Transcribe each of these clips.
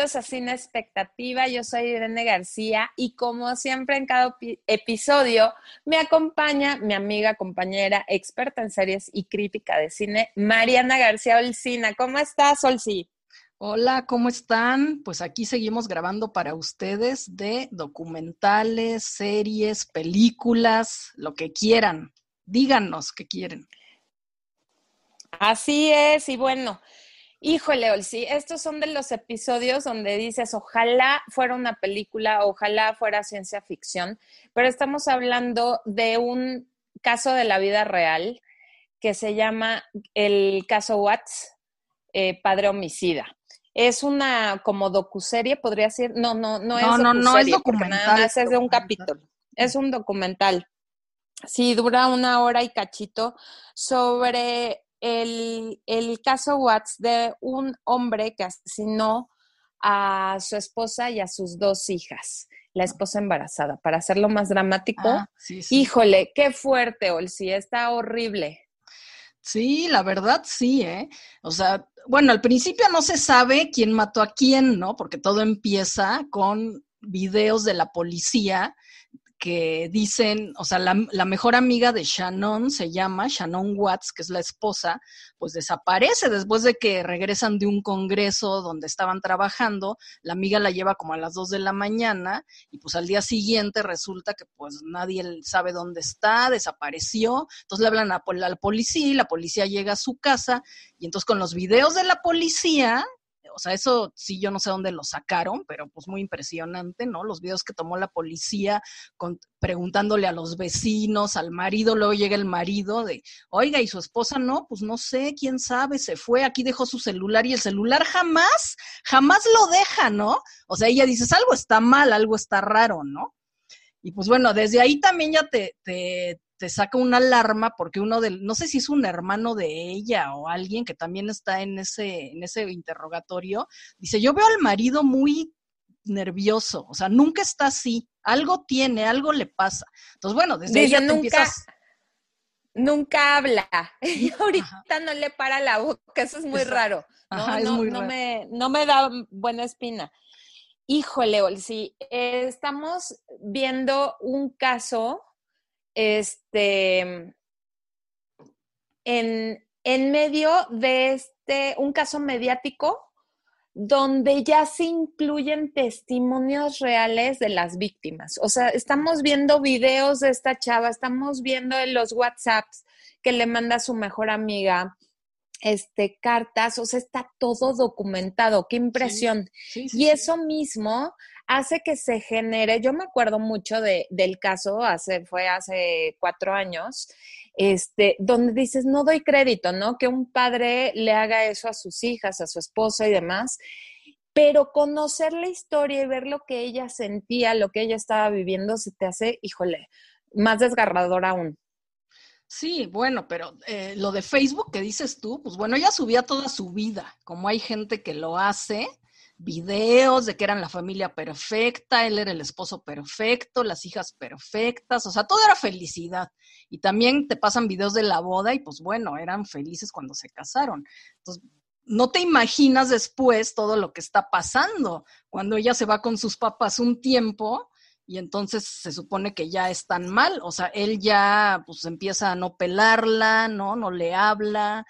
bienvenidos a Cine Expectativa. Yo soy Irene García y como siempre en cada episodio me acompaña mi amiga, compañera, experta en series y crítica de cine, Mariana García Olcina. ¿Cómo estás, Olci? Hola, ¿cómo están? Pues aquí seguimos grabando para ustedes de documentales, series, películas, lo que quieran. Díganos qué quieren. Así es, y bueno, Híjole, Olsi, estos son de los episodios donde dices, ojalá fuera una película, ojalá fuera ciencia ficción, pero estamos hablando de un caso de la vida real que se llama el caso Watts, eh, Padre Homicida. Es una como docuserie, podría ser. No, no, no, es no, no es documental. es de un capítulo. Es un documental. Sí, dura una hora y cachito sobre el, el caso Watts de un hombre que asesinó a su esposa y a sus dos hijas, la esposa embarazada. Para hacerlo más dramático, ah, híjole, qué fuerte, Olsi, está horrible. Sí, la verdad sí, ¿eh? O sea, bueno, al principio no se sabe quién mató a quién, ¿no? Porque todo empieza con videos de la policía que dicen, o sea, la, mejor amiga de Shannon se llama Shannon Watts, que es la esposa, pues desaparece después de que regresan de un congreso donde estaban trabajando, la amiga la lleva como a las dos de la mañana y pues al día siguiente resulta que pues nadie sabe dónde está, desapareció, entonces le hablan a la policía y la policía llega a su casa y entonces con los videos de la policía o sea, eso sí, yo no sé dónde lo sacaron, pero pues muy impresionante, ¿no? Los videos que tomó la policía preguntándole a los vecinos, al marido, luego llega el marido de, oiga, ¿y su esposa no? Pues no sé, quién sabe, se fue, aquí dejó su celular y el celular jamás, jamás lo deja, ¿no? O sea, ella dice, algo está mal, algo está raro, ¿no? Y pues bueno, desde ahí también ya te, te saca una alarma porque uno del, no sé si es un hermano de ella o alguien que también está en ese, en ese interrogatorio, dice, yo veo al marido muy nervioso, o sea, nunca está así, algo tiene, algo le pasa. Entonces, bueno, desde ella nunca, empiezas... Nunca habla, y ahorita no le para la boca, eso es muy raro, ¿no? no, Me, no me da buena espina. Híjole, si estamos viendo un caso este, en, en medio de este, un caso mediático donde ya se incluyen testimonios reales de las víctimas. O sea, estamos viendo videos de esta chava, estamos viendo en los WhatsApps que le manda a su mejor amiga, este, cartas, o sea, está todo documentado, qué impresión. y eso mismo hace que se genere, yo me acuerdo mucho de, del caso, hace, fue hace cuatro años, este, donde dices, no doy crédito, ¿no? Que un padre le haga eso a sus hijas, a su esposa y demás, pero conocer la historia y ver lo que ella sentía, lo que ella estaba viviendo, se te hace, híjole, más desgarrador aún. Sí, bueno, pero eh, lo de Facebook que dices tú, pues bueno, ella subía toda su vida, como hay gente que lo hace, videos de que eran la familia perfecta, él era el esposo perfecto, las hijas perfectas, o sea, todo era felicidad. Y también te pasan videos de la boda y pues bueno, eran felices cuando se casaron. Entonces, no te imaginas después todo lo que está pasando cuando ella se va con sus papás un tiempo y entonces se supone que ya están mal, o sea, él ya pues empieza a no pelarla, ¿no? No le habla.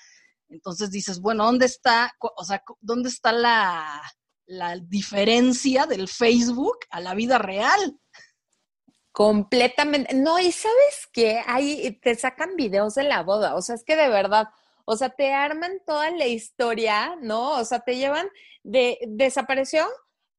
Entonces dices, bueno, ¿dónde está, o sea, dónde está la, la diferencia del Facebook a la vida real. Completamente. No, y sabes qué, ahí te sacan videos de la boda, o sea, es que de verdad, o sea, te arman toda la historia, ¿no? O sea, te llevan de desapareció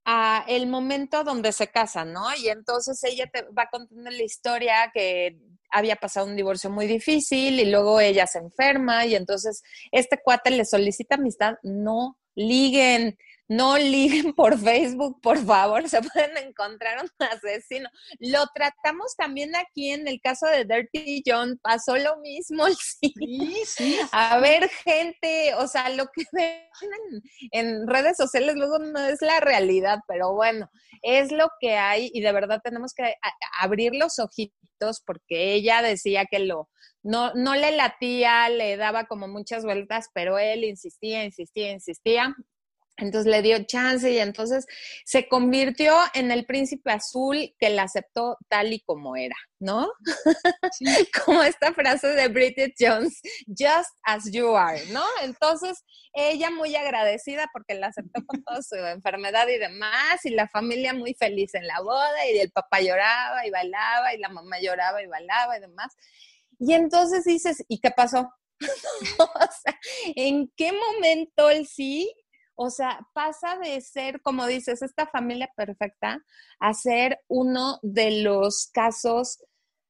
a el momento donde se casan, ¿no? Y entonces ella te va contando la historia que había pasado un divorcio muy difícil y luego ella se enferma y entonces este cuate le solicita amistad, no liguen, no liguen por Facebook, por favor, se pueden encontrar un asesino. Lo tratamos también aquí en el caso de Dirty John, pasó lo mismo. Sí, sí. A ver, gente, o sea, lo que ven en, redes sociales luego no es la realidad, pero bueno, es lo que hay y de verdad tenemos que abrir los ojitos porque ella decía que lo, no, no le latía, le daba como muchas vueltas, pero él insistía, insistía, insistía Entonces le dio chance y entonces se convirtió en el príncipe azul que la aceptó tal y como era, ¿no? como esta frase de Bridget Jones, just as you are, ¿no? Entonces ella muy agradecida porque la aceptó con toda su enfermedad y demás, y la familia muy feliz en la boda, y el papá lloraba y bailaba, y la mamá lloraba y bailaba y demás. Y entonces dices, ¿y qué pasó? o sea, ¿en qué momento el sí o sea, pasa de ser, como dices, esta familia perfecta a ser uno de los casos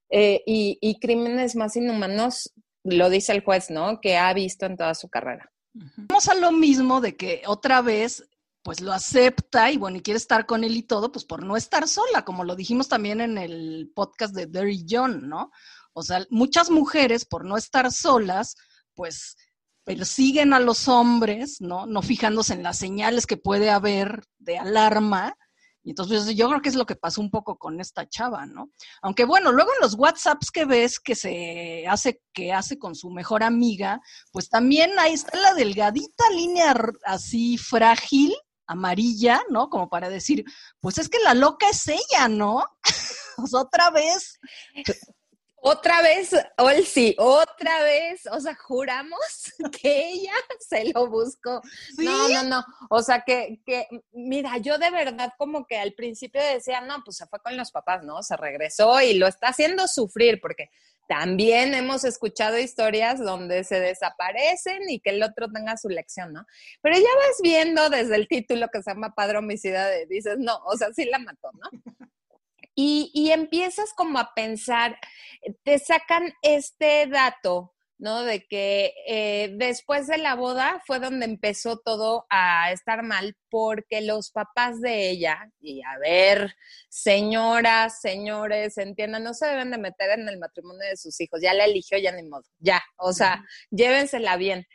eh, y, crímenes más inhumanos, lo dice el juez, ¿no? Que ha visto en toda su carrera. Vamos a lo mismo de que otra vez pues lo acepta y bueno, y quiere estar con él y todo, pues por no estar sola, como lo dijimos también en el podcast de Derry John, ¿no? O sea, muchas mujeres por no estar solas, pues persiguen a los hombres, ¿no? No fijándose en las señales que puede haber de alarma. Y entonces yo creo que es lo que pasó un poco con esta chava, ¿no? Aunque bueno, luego en los WhatsApps que ves que se hace, que hace con su mejor amiga, pues también ahí está la delgadita línea así frágil, amarilla, ¿no? Como para decir, pues es que la loca es ella, ¿no? otra vez. Otra vez, Olsi, otra vez, o sea, juramos que ella se lo buscó. No, no, no, o sea, que, que, mira, yo de verdad como que al principio decía, no, pues se fue con los papás, ¿no? Se regresó y lo está haciendo sufrir, porque también hemos escuchado historias donde se desaparecen y que el otro tenga su lección, ¿no? Pero ya vas viendo desde el título que se llama Padre Homicida, dices, no, o sea, sí la mató, ¿no? Y, empiezas como a pensar, te sacan este dato, ¿no? De que eh, después de la boda fue donde empezó todo a estar mal porque los papás de ella, y a ver, señoras, señores, entiendan, no se deben de meter en el matrimonio de sus hijos, ya la eligió, ya ni modo, ya, o sea, llévensela bien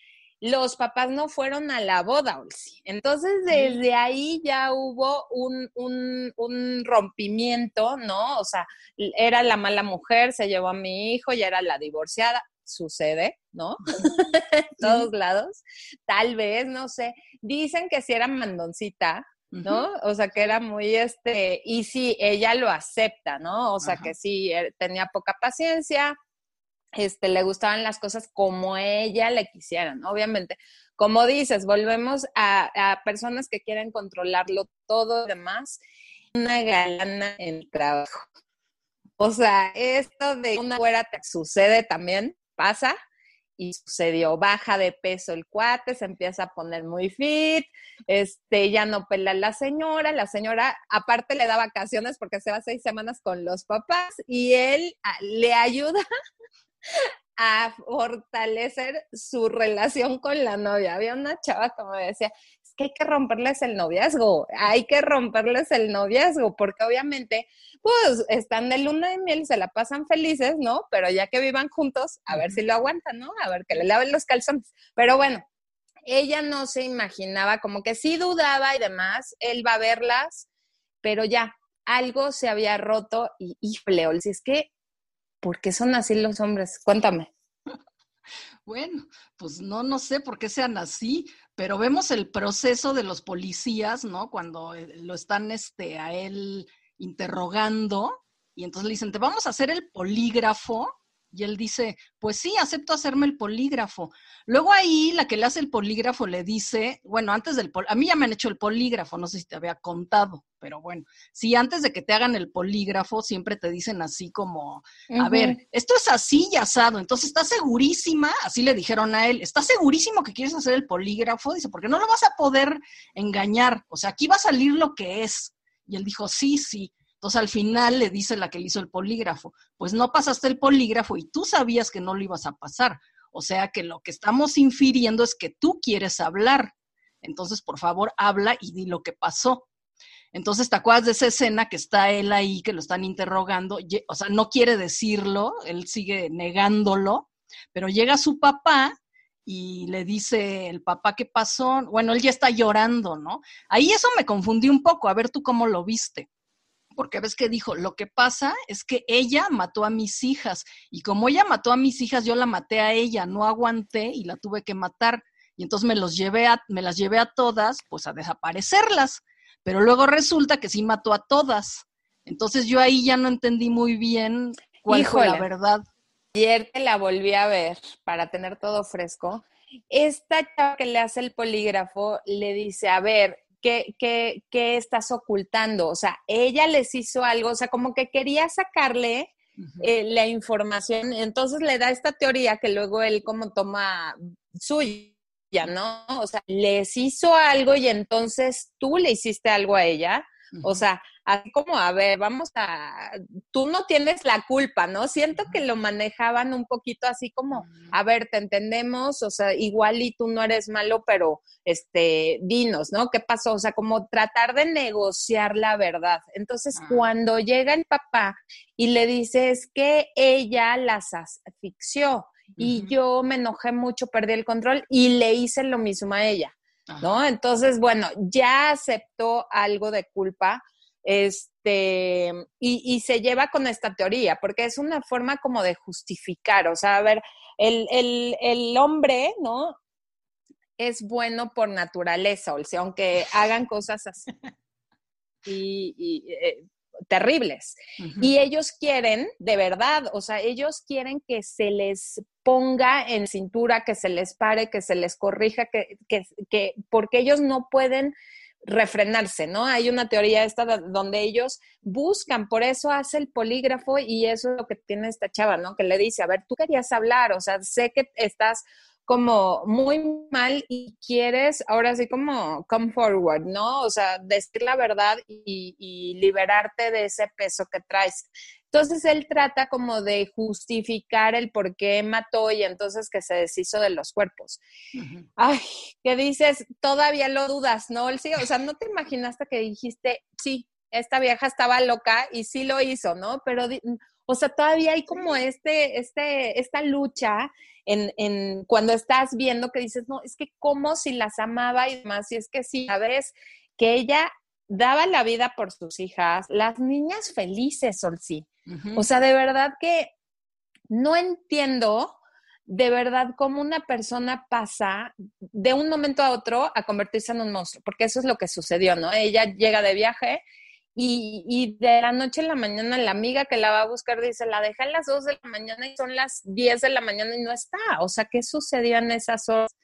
los papás no fueron a la boda, Olsi. Entonces, desde ahí ya hubo un, un, rompimiento, ¿no? O sea, era la mala mujer, se llevó a mi hijo, ya era la divorciada. Sucede, ¿no? todos lados. Tal vez, no sé. Dicen que si era mandoncita, ¿no? O sea, que era muy este, y sí, ella lo acepta, ¿no? O sea, que sí, eh, tenía poca paciencia, este, le gustaban las cosas como ella le quisieran, obviamente. Como dices, volvemos a, personas que quieren controlarlo todo y demás. Una galana en el trabajo. O sea, esto de una güera sucede también, pasa, y sucedió, baja de peso el cuate, se empieza a poner muy fit, este, ya no pela la señora, la señora aparte le da vacaciones porque se va seis semanas con los papás y él ah, le ayuda a fortalecer su relación con la novia. Había una chava que me decía, es que hay que romperles el noviazgo, hay que romperles el noviazgo, porque obviamente, pues, están de luna de miel, se la pasan felices, ¿no? Pero ya que vivan juntos, a ver si lo aguantan, ¿no? A ver que le laven los calzones. Pero bueno, ella no se imaginaba, como que sí dudaba y demás, él va a verlas, pero ya, algo se había roto y, y si es que ¿Por qué son así los hombres? Cuéntame. Bueno, pues no, no sé por qué sean así, pero vemos el proceso de los policías, ¿no? Cuando eh, lo están este, a él interrogando y entonces le dicen, te vamos a hacer el polígrafo y él dice, pues sí, acepto hacerme el polígrafo. Luego ahí la que le hace el polígrafo le dice, bueno, antes del, a mí ya me han hecho el polígrafo, no sé si te había contado, pero bueno, sí, antes de que te hagan el polígrafo, siempre te dicen así como, a ver, esto es así y asado, entonces está segurísima, así le dijeron a él, ¿estás segurísimo que quieres hacer el polígrafo? Dice, porque no lo vas a poder engañar, o sea, aquí va a salir lo que es. Y él dijo, sí, sí. Entonces al final le dice la que le hizo el polígrafo, pues no pasaste el polígrafo y tú sabías que no lo ibas a pasar. O sea que lo que estamos infiriendo es que tú quieres hablar. Entonces, por favor, habla y di lo que pasó. Entonces, ¿te acuerdas de esa escena que está él ahí, que lo están interrogando? O sea, no quiere decirlo, él sigue negándolo, pero llega su papá y le dice el papá qué pasó. Bueno, él ya está llorando, ¿no? Ahí eso me confundí un poco. A ver tú cómo lo viste porque ves que dijo, lo que pasa es que ella mató a mis hijas y como ella mató a mis hijas, yo la maté a ella, no aguanté y la tuve que matar. y entonces me, los llevé a, me las llevé a todas, pues a desaparecerlas. Pero luego resulta que sí mató a todas. Entonces yo ahí ya no entendí muy bien cuál fue la verdad. Ayer te la volví a ver para tener todo fresco. Esta chava que le hace el polígrafo le dice, a ver, ¿qué, qué, qué estás ocultando? O sea, ella les hizo algo, o sea, como que quería sacarle eh, la información, entonces le da esta teoría que luego él como toma suya, ¿no? O sea, les hizo algo y entonces tú le hiciste algo a ella. O sea, así como, a ver, vamos a, tú no tienes la culpa, ¿no? Siento que lo manejaban un poquito así como, a ver, te entendemos, o sea, igual y tú no eres malo, pero, este, dinos, ¿no? ¿Qué pasó? O sea, como tratar de negociar la verdad. Entonces, ah. cuando llega el papá y le dice, es que ella las asfixió y yo me enojé mucho, perdí el control y le hice lo mismo a ella. ¿No? Entonces, bueno, ya aceptó algo de culpa, este, y, se lleva con esta teoría, porque es una forma como de justificar, o sea, a ver, el, hombre, ¿no? Es bueno por naturaleza, o sea, aunque hagan cosas así y, eh, terribles. Y ellos quieren, de verdad, o sea, ellos quieren que se les ponga en cintura, que se les pare, que se les corrija, que, que, que porque ellos no pueden refrenarse, ¿no? Hay una teoría esta donde ellos buscan, por eso hace el polígrafo y eso es lo que tiene esta chava, ¿no? Que le dice, a ver, tú querías hablar, o sea, sé que estás como muy mal y quieres ahora sí como come forward, ¿no? O sea, decir la verdad y, y liberarte de ese peso que traes. Entonces él trata como de justificar el por qué mató y entonces que se deshizo de los cuerpos. Ay, ¿qué dices, todavía lo dudas, ¿no? Sí, o sea, no te imaginaste que dijiste, sí, esta vieja estaba loca y sí lo hizo, ¿no? Pero, o sea, todavía hay como este, este, esta lucha en, en, cuando estás viendo que dices, no, es que como si las amaba y demás, y es que sí, sabes que ella daba la vida por sus hijas, las niñas felices, Sol, sí. O sea, de verdad que no entiendo de verdad cómo una persona pasa de un momento a otro a convertirse en un monstruo, porque eso es lo que sucedió, ¿no? Ella llega de viaje y, y, de la noche a la mañana la amiga que la va a buscar dice, la deja a las 2 de la mañana y son las 10 de la mañana y no está. O sea, ¿qué sucedió en esas horas?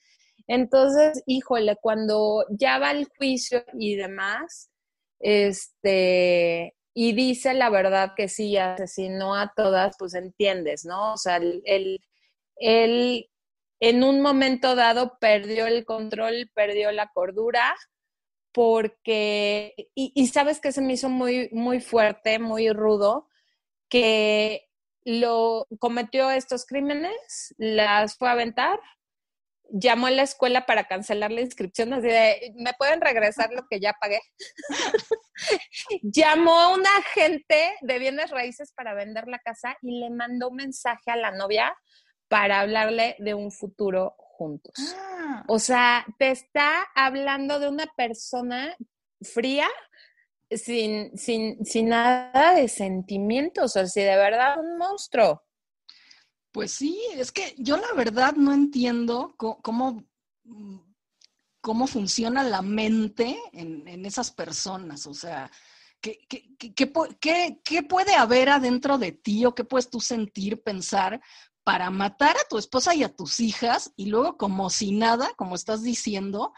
Entonces, híjole, cuando ya va el juicio y demás, este, y dice la verdad que sí asesinó a todas, pues entiendes, ¿no? O sea, él, él, en un momento dado perdió el control, perdió la cordura, porque, y, y, sabes que se me hizo muy, muy fuerte, muy rudo, que lo cometió estos crímenes, las fue a aventar, llamó a la escuela para cancelar la inscripción, así de, ¿me pueden regresar lo que ya pagué? llamó a un agente de bienes raíces para vender la casa y le mandó un mensaje a la novia para hablarle de un futuro juntos. Ah. O sea, te está hablando de una persona fría, sin, sin, sin nada de sentimientos, o sea, de verdad un monstruo. Pues sí, es que yo la verdad no entiendo cómo, cómo, funciona la mente en, esas personas. O sea, ¿qué, qué, puede haber adentro de ti o qué puedes tú sentir, pensar para matar a tu esposa y a tus hijas y luego como si nada, como estás diciendo,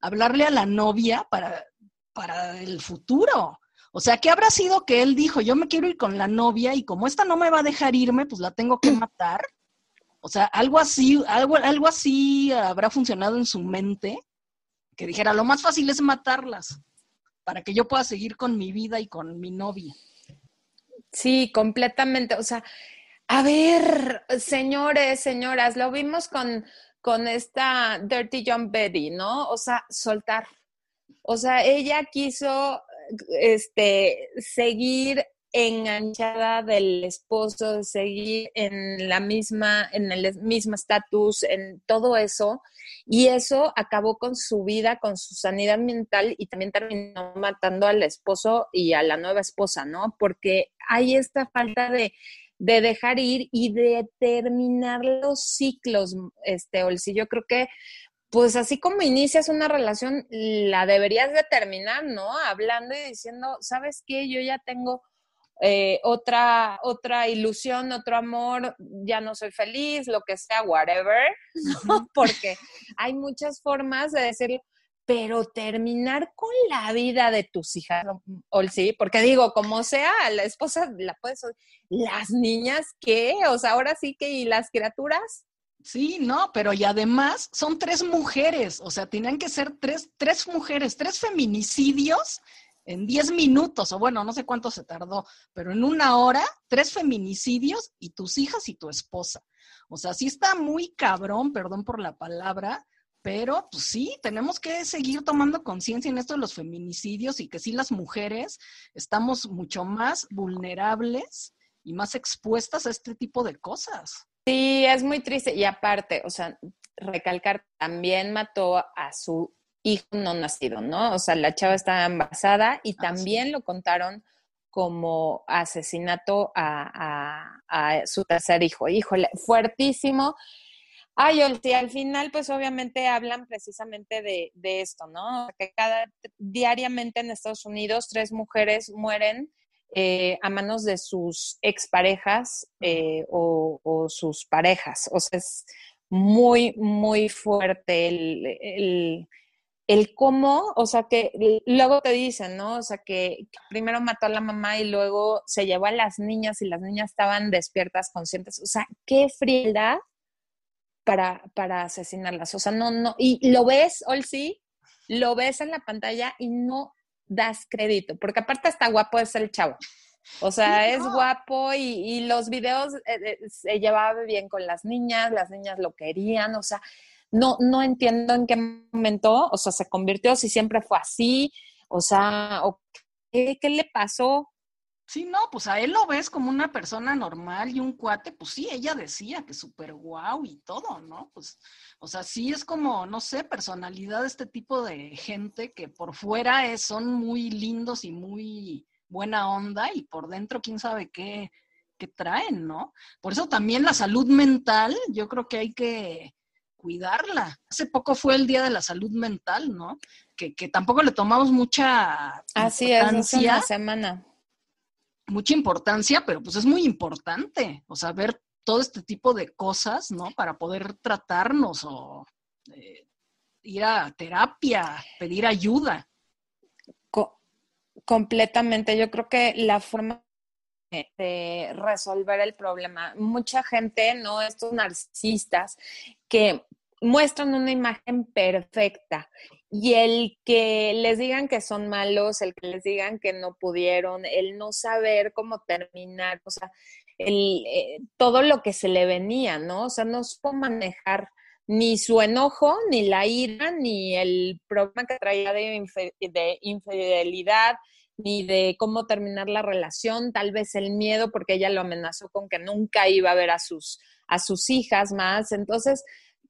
hablarle a la novia para, para el futuro? O sea, ¿qué habrá sido que él dijo, yo me quiero ir con la novia y como esta no me va a dejar irme, pues la tengo que matar? O sea, algo así, algo, algo así habrá funcionado en su mente, que dijera, lo más fácil es matarlas, para que yo pueda seguir con mi vida y con mi novia. Sí, completamente. O sea, a ver, señores, señoras, lo vimos con, con esta Dirty John Betty, ¿no? O sea, soltar. O sea, ella quiso este, seguir enganchada del esposo, seguir en la misma, en el mismo estatus, en todo eso, y eso acabó con su vida, con su sanidad mental y también terminó matando al esposo y a la nueva esposa, ¿no? Porque hay esta falta de, de dejar ir y de terminar los ciclos, este, Olsi. Yo creo que pues así como inicias una relación, la deberías de terminar, ¿no? Hablando y diciendo, ¿sabes qué? Yo ya tengo eh, otra, otra ilusión, otro amor, ya no soy feliz, lo que sea, whatever, Porque hay muchas formas de decir, pero terminar con la vida de tus hijas, o sí, porque digo, como sea, la esposa la puedes, las niñas, ¿qué? O sea, ahora sí que, ¿y las criaturas? Sí, no, pero y además son tres mujeres, o sea, tenían que ser tres, tres mujeres, tres feminicidios en 10 minutos, o bueno, no sé cuánto se tardó, pero en una hora, tres feminicidios y tus hijas y tu esposa. O sea, sí está muy cabrón, perdón por la palabra, pero pues sí, tenemos que seguir tomando conciencia en esto de los feminicidios y que sí las mujeres estamos mucho más vulnerables y más expuestas a este tipo de cosas. Sí, es muy triste. Y aparte, o sea, recalcar, también mató a su hijo no nacido, ¿no? O sea, la chava estaba embarazada y ah, también lo contaron como asesinato a, su tercer hijo. Híjole, fuertísimo. Ay, y al final, pues obviamente hablan precisamente de, esto, ¿no? Que cada diariamente en Estados Unidos tres mujeres mueren eh, a manos de sus exparejas eh, o, o, sus parejas. O sea, es muy, muy fuerte el, el cómo, o sea, que luego te dicen, ¿no? O sea, que, primero mató a la mamá y luego se llevó a las niñas y las niñas estaban despiertas, conscientes. O sea, qué frialdad para, para asesinarlas. O sea, no, no, y lo ves, sí, lo ves en la pantalla y no das crédito, porque aparte está guapo es el chavo. O sea, es guapo y, y los videos eh, eh, se llevaba bien con las niñas, las niñas lo querían, o sea, no, no entiendo en qué momento, o sea, se convirtió, si siempre fue así, o sea, ¿qué, le pasó? Sí, no, pues a él lo ves como una persona normal y un cuate, pues sí, ella decía que súper guau y todo, ¿no? Pues, o sea, sí es como, no sé, personalidad de este tipo de gente que por fuera es, son muy lindos y muy buena onda y por dentro quién sabe qué, qué traen, ¿no? Por eso también la salud mental, yo creo que hay que, cuidarla. Hace poco fue el Día de la Salud Mental, ¿no? Que, tampoco le tomamos mucha Así importancia. es, semana. Mucha importancia, pero pues es muy importante, o sea, ver todo este tipo de cosas, ¿no? Para poder tratarnos o eh, ir a terapia, pedir ayuda. completamente, yo creo que la forma de resolver el problema. Mucha gente, ¿no? Estos narcisistas que muestran una imagen perfecta y el que les digan que son malos, el que les digan que no pudieron, el no saber cómo terminar, o sea, el, eh, todo lo que se le venía, ¿no? O sea, no supo manejar ni su enojo, ni la ira, ni el problema que traía de, de infidelidad, ni de cómo terminar la relación, tal vez el miedo porque ella lo amenazó con que nunca iba a ver a sus, a sus hijas más. Entonces,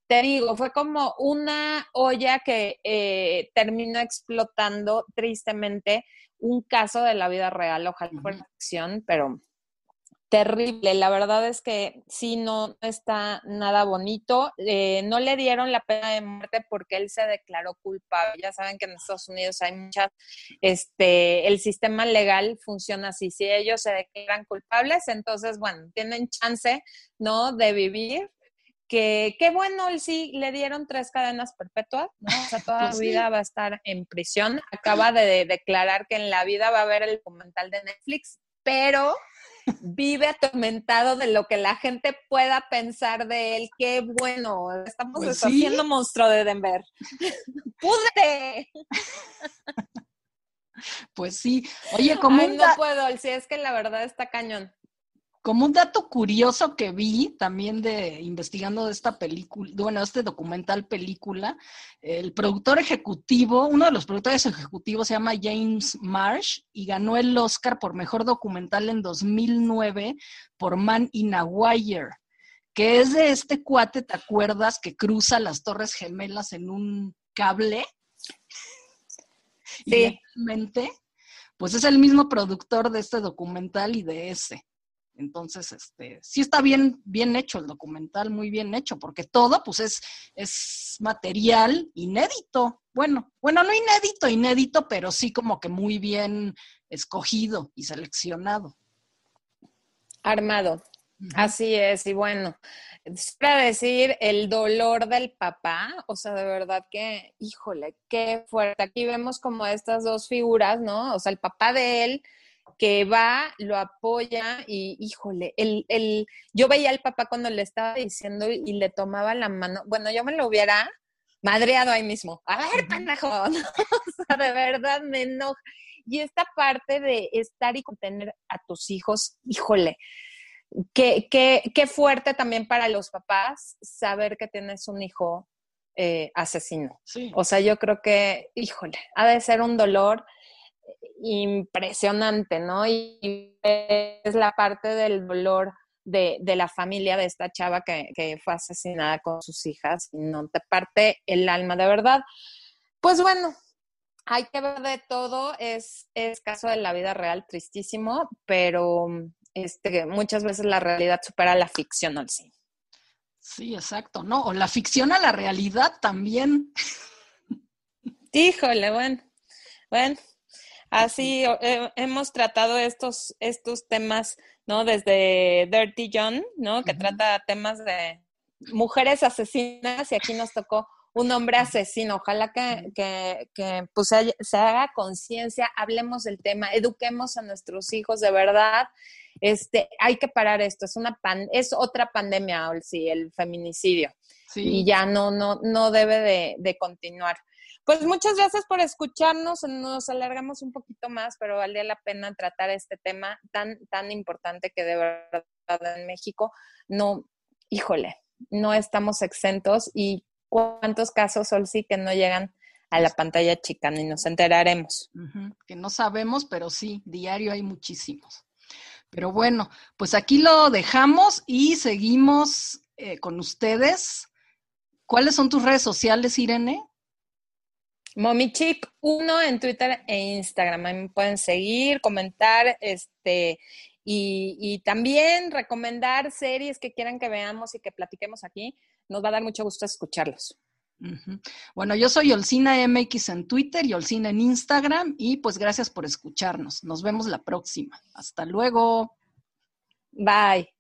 te digo, fue como una olla que eh, terminó explotando tristemente un caso de la vida real, ojalá fuera acción, pero terrible. La verdad es que sí, no está nada bonito. Eh, no le dieron la pena de muerte porque él se declaró culpable. Ya saben que en Estados Unidos hay muchas, este, el sistema legal funciona así. Si ellos se declaran culpables, entonces, bueno, tienen chance, ¿no? De vivir. Que qué bueno, él sí le dieron tres cadenas perpetuas, ¿no? O sea, toda pues vida va a estar en prisión. Acaba de declarar que en la vida va a haber el documental de Netflix, pero vive atormentado de lo que la gente pueda pensar de él. Qué bueno, estamos pues haciendo monstruo de Denver. ¡Pude! Pues sí. Oye, como no puedo, si es que la verdad está cañón. Como un dato curioso que vi también de investigando de esta película, bueno, este documental película, el productor ejecutivo, uno de los productores ejecutivos se llama James Marsh y ganó el Oscar por mejor documental en 2009 por Man in a Wire, que es de este cuate, ¿te acuerdas? Que cruza las Torres Gemelas en un cable. Sí. Y pues es el mismo productor de este documental y de ese. Entonces, este, sí está bien, bien hecho el documental, muy bien hecho, porque todo, pues, es, es material inédito. Bueno, bueno, no inédito, inédito, pero sí como que muy bien escogido y seleccionado. Armado. Así es, y bueno, para decir el dolor del papá, o sea, de verdad que, híjole, qué fuerte. Aquí vemos como estas dos figuras, ¿no? O sea, el papá de él que va, lo apoya y, híjole, el, el, yo veía al papá cuando le estaba diciendo y, le tomaba la mano, bueno, yo me lo hubiera madreado ahí mismo. A ver, pendejo, o sea, de verdad me enoja. Y esta parte de estar y contener a tus hijos, híjole, qué, qué, qué fuerte también para los papás saber que tienes un hijo eh, asesino. O sea, yo creo que, híjole, ha de ser un dolor impresionante, ¿no? Y es la parte del dolor de, de la familia de esta chava que, que, fue asesinada con sus hijas y no te parte el alma de verdad. Pues bueno, hay que ver de todo, es, es caso de la vida real, tristísimo, pero este, muchas veces la realidad supera la ficción al sí. Sí, exacto, ¿no? O la ficción a la realidad también. Híjole, bueno, bueno, así eh, hemos tratado estos, estos temas, ¿no? Desde Dirty John, ¿no? Que trata temas de mujeres asesinas y aquí nos tocó un hombre asesino. Ojalá que, que, que pues, se haga conciencia, hablemos del tema, eduquemos a nuestros hijos de verdad este, hay que parar esto, es una pan, es otra pandemia, sí, el feminicidio. Y ya no, no, no debe de, continuar. Pues muchas gracias por escucharnos, nos alargamos un poquito más, pero valía la pena tratar este tema tan, tan importante que de verdad en México no, híjole, no estamos exentos y cuántos casos, Sol, sí, que no llegan a la pantalla chica, ni nos enteraremos. Que no sabemos, pero sí, diario hay muchísimos. Pero bueno, pues aquí lo dejamos y seguimos eh, con ustedes. ¿Cuáles son tus redes sociales, Irene? Momichic1 en Twitter e Instagram. me pueden seguir, comentar, este, y, también recomendar series que quieran que veamos y que platiquemos aquí. Nos va a dar mucho gusto escucharlos. Bueno, yo soy Olcina MX en Twitter y Olcina en Instagram y pues gracias por escucharnos. Nos vemos la próxima. Hasta luego. Bye.